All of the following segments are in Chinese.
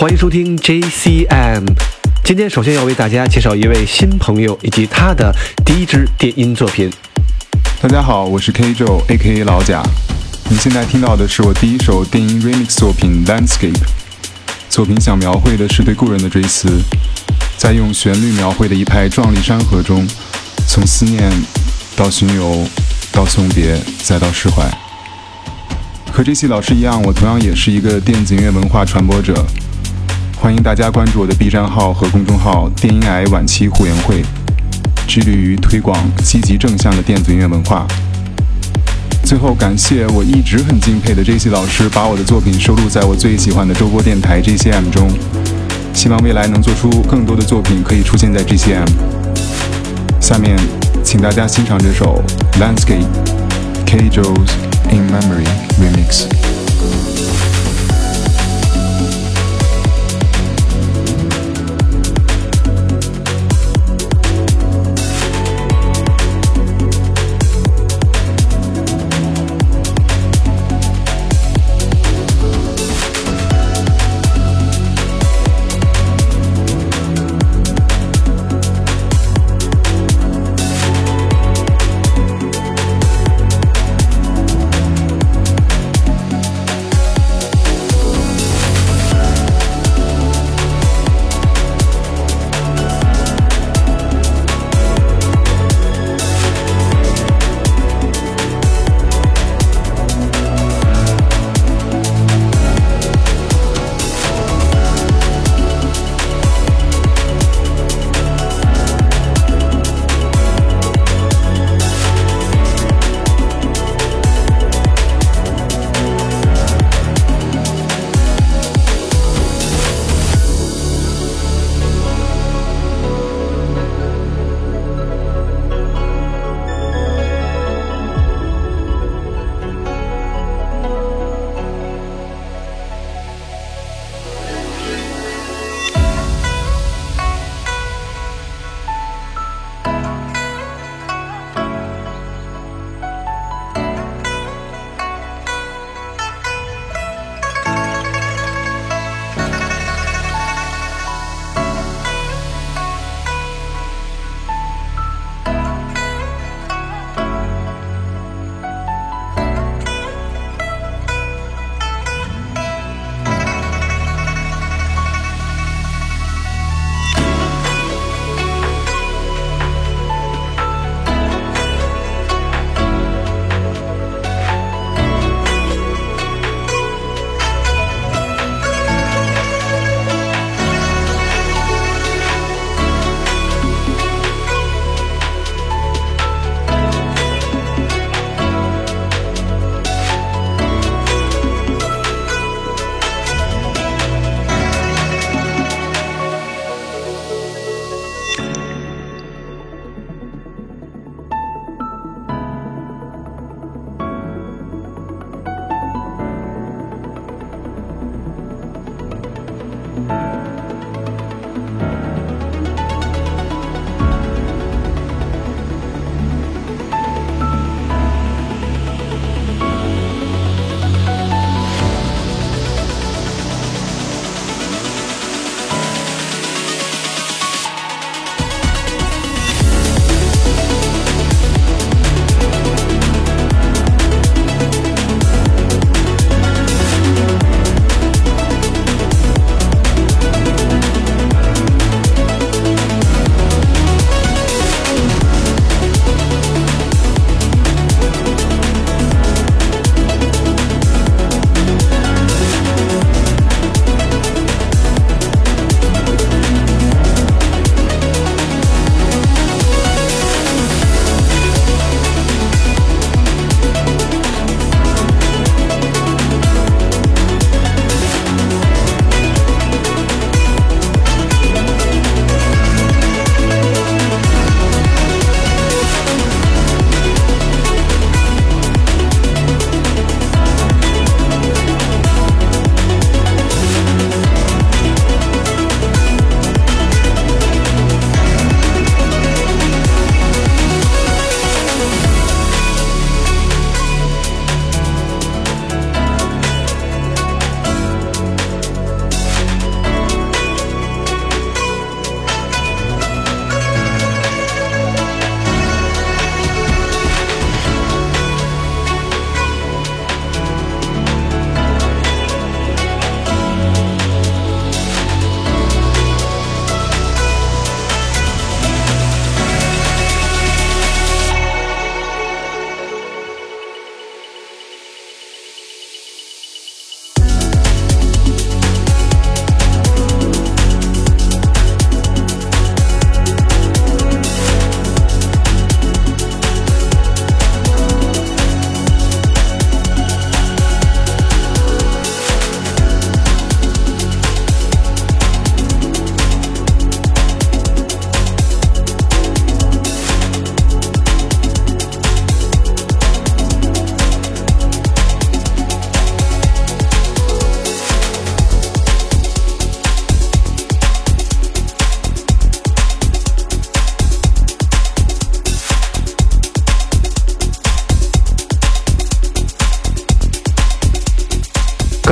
欢迎收听 JCM。今天首先要为大家介绍一位新朋友以及他的第一支电音作品。大家好，我是 K Joe，A.K.A 老贾。你现在听到的是我第一首电音 remix 作品《Landscape》。作品想描绘的是对故人的追思，在用旋律描绘的一派壮丽山河中，从思念到巡游，到送别，再到释怀。和这些老师一样，我同样也是一个电子音乐文化传播者。欢迎大家关注我的 B 站号和公众号“电音癌晚期护援会”，致力于推广积极正向的电子音乐文化。最后，感谢我一直很敬佩的 J C 老师，把我的作品收录在我最喜欢的周播电台 JCM 中。希望未来能做出更多的作品，可以出现在 JCM。下面，请大家欣赏这首《Landscape》，K Joe's。In Memory Remix。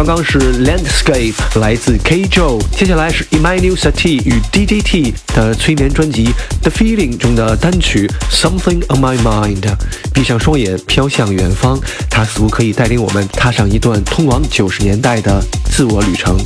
刚刚是 Landscape 来自 K Joe，接下来是 Emmanuel Sati 与 DDT 的催眠专辑 The Feeling 中的单曲 Something on My Mind。闭上双眼，飘向远方，它似乎可以带领我们踏上一段通往九十年代的自我旅程。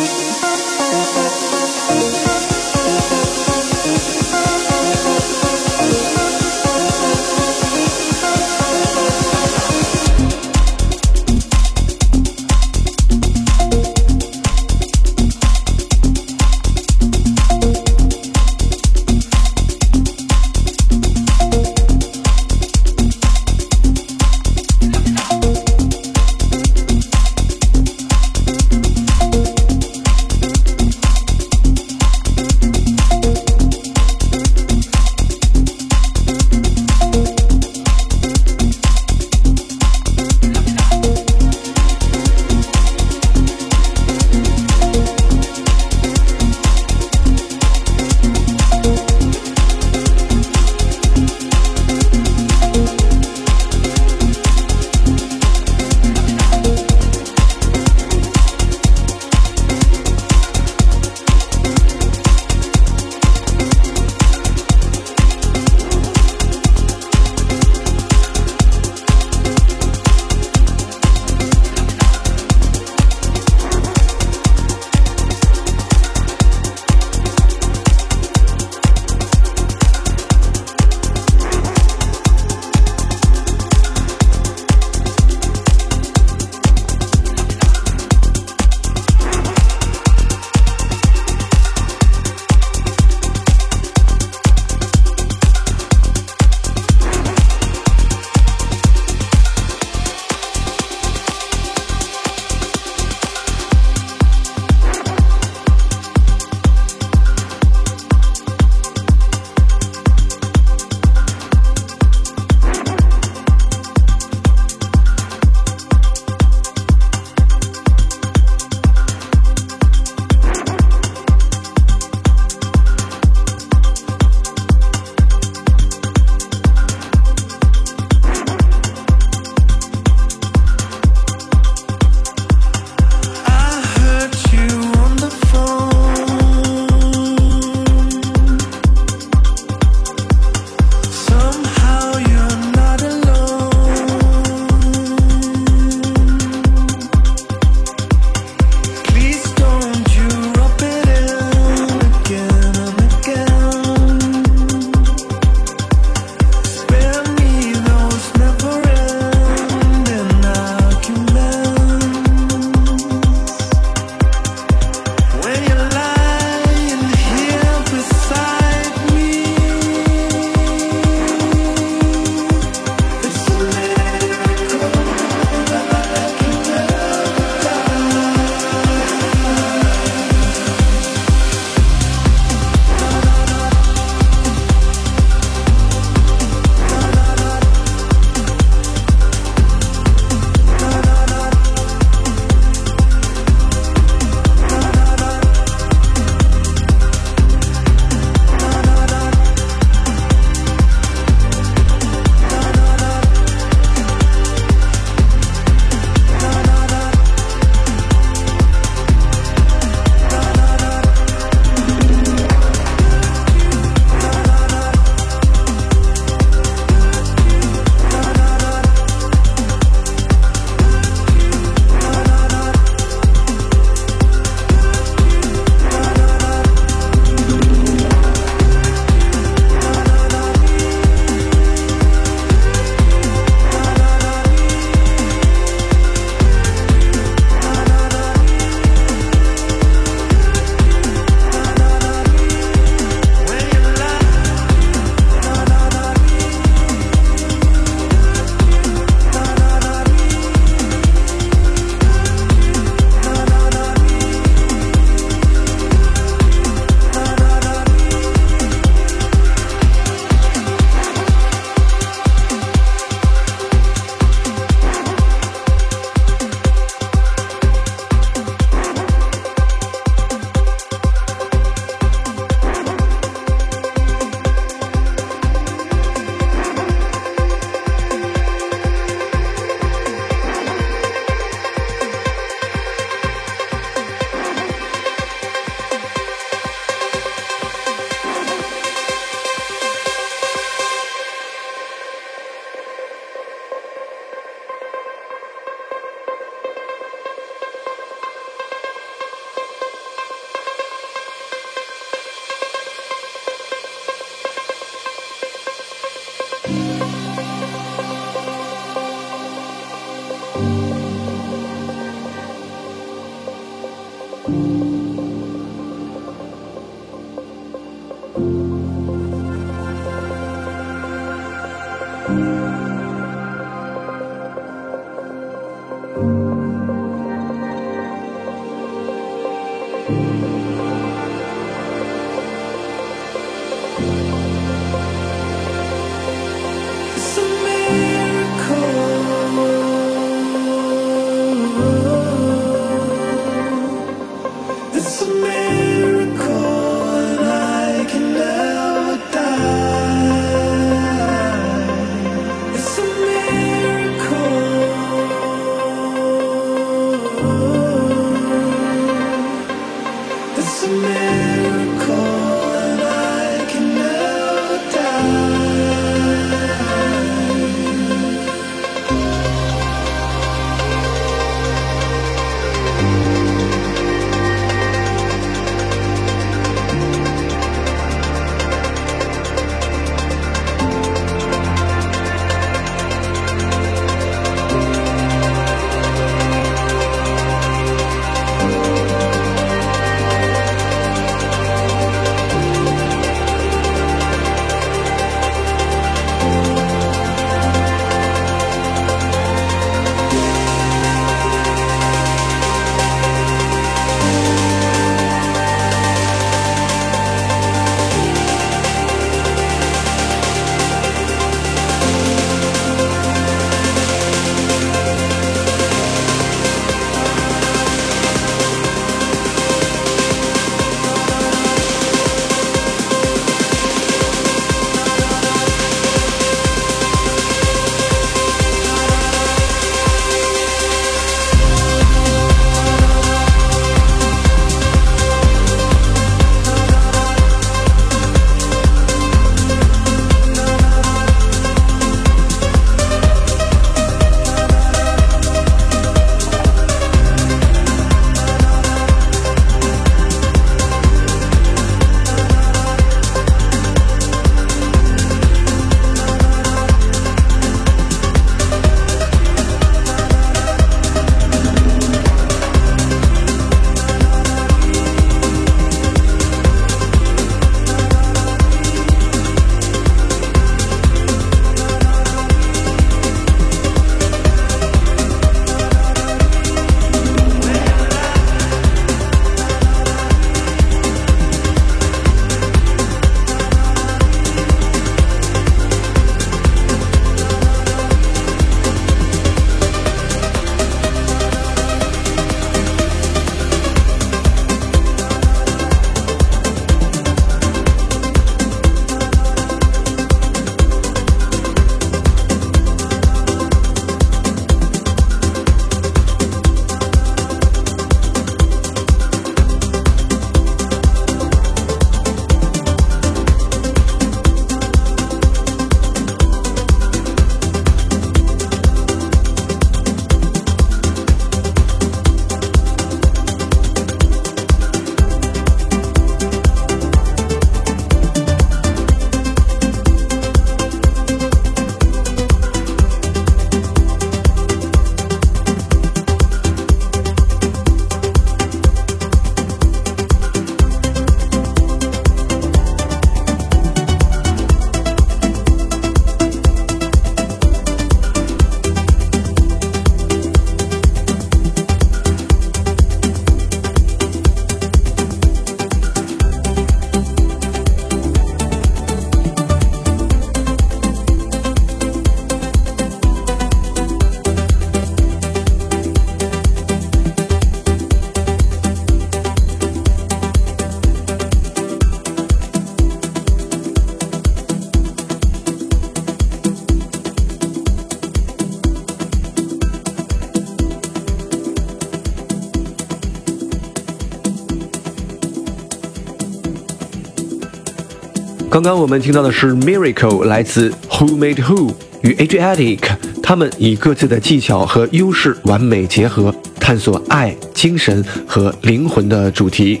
刚刚我们听到的是 Miracle，来自 Who Made Who 与 Adriatic，他们以各自的技巧和优势完美结合，探索爱、精神和灵魂的主题。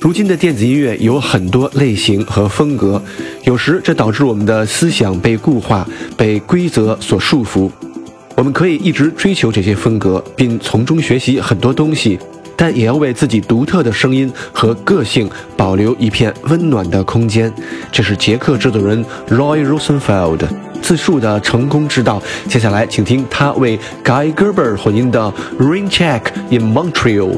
如今的电子音乐有很多类型和风格，有时这导致我们的思想被固化、被规则所束缚。我们可以一直追求这些风格，并从中学习很多东西。但也要为自己独特的声音和个性保留一片温暖的空间，这是捷克制作人 Roy Rosenfeld 自述的成功之道。接下来，请听他为 Guy Gerber 混音的《Rain Check in Montreal》。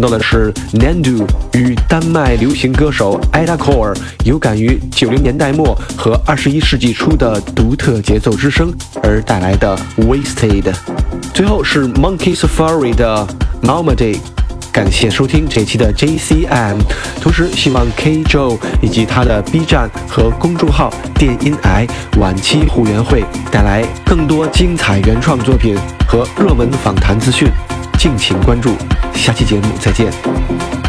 听到的是 Nandu 与丹麦流行歌手 Ada Core 有感于九零年代末和二十一世纪初的独特节奏之声而带来的 Wasted。最后是 Monkey Safari 的 Malmedy。感谢收听这期的 JCM，同时希望 K Joe 以及他的 B 站和公众号电音癌晚期护员会带来更多精彩原创作品和热门访谈资讯。敬请关注，下期节目再见。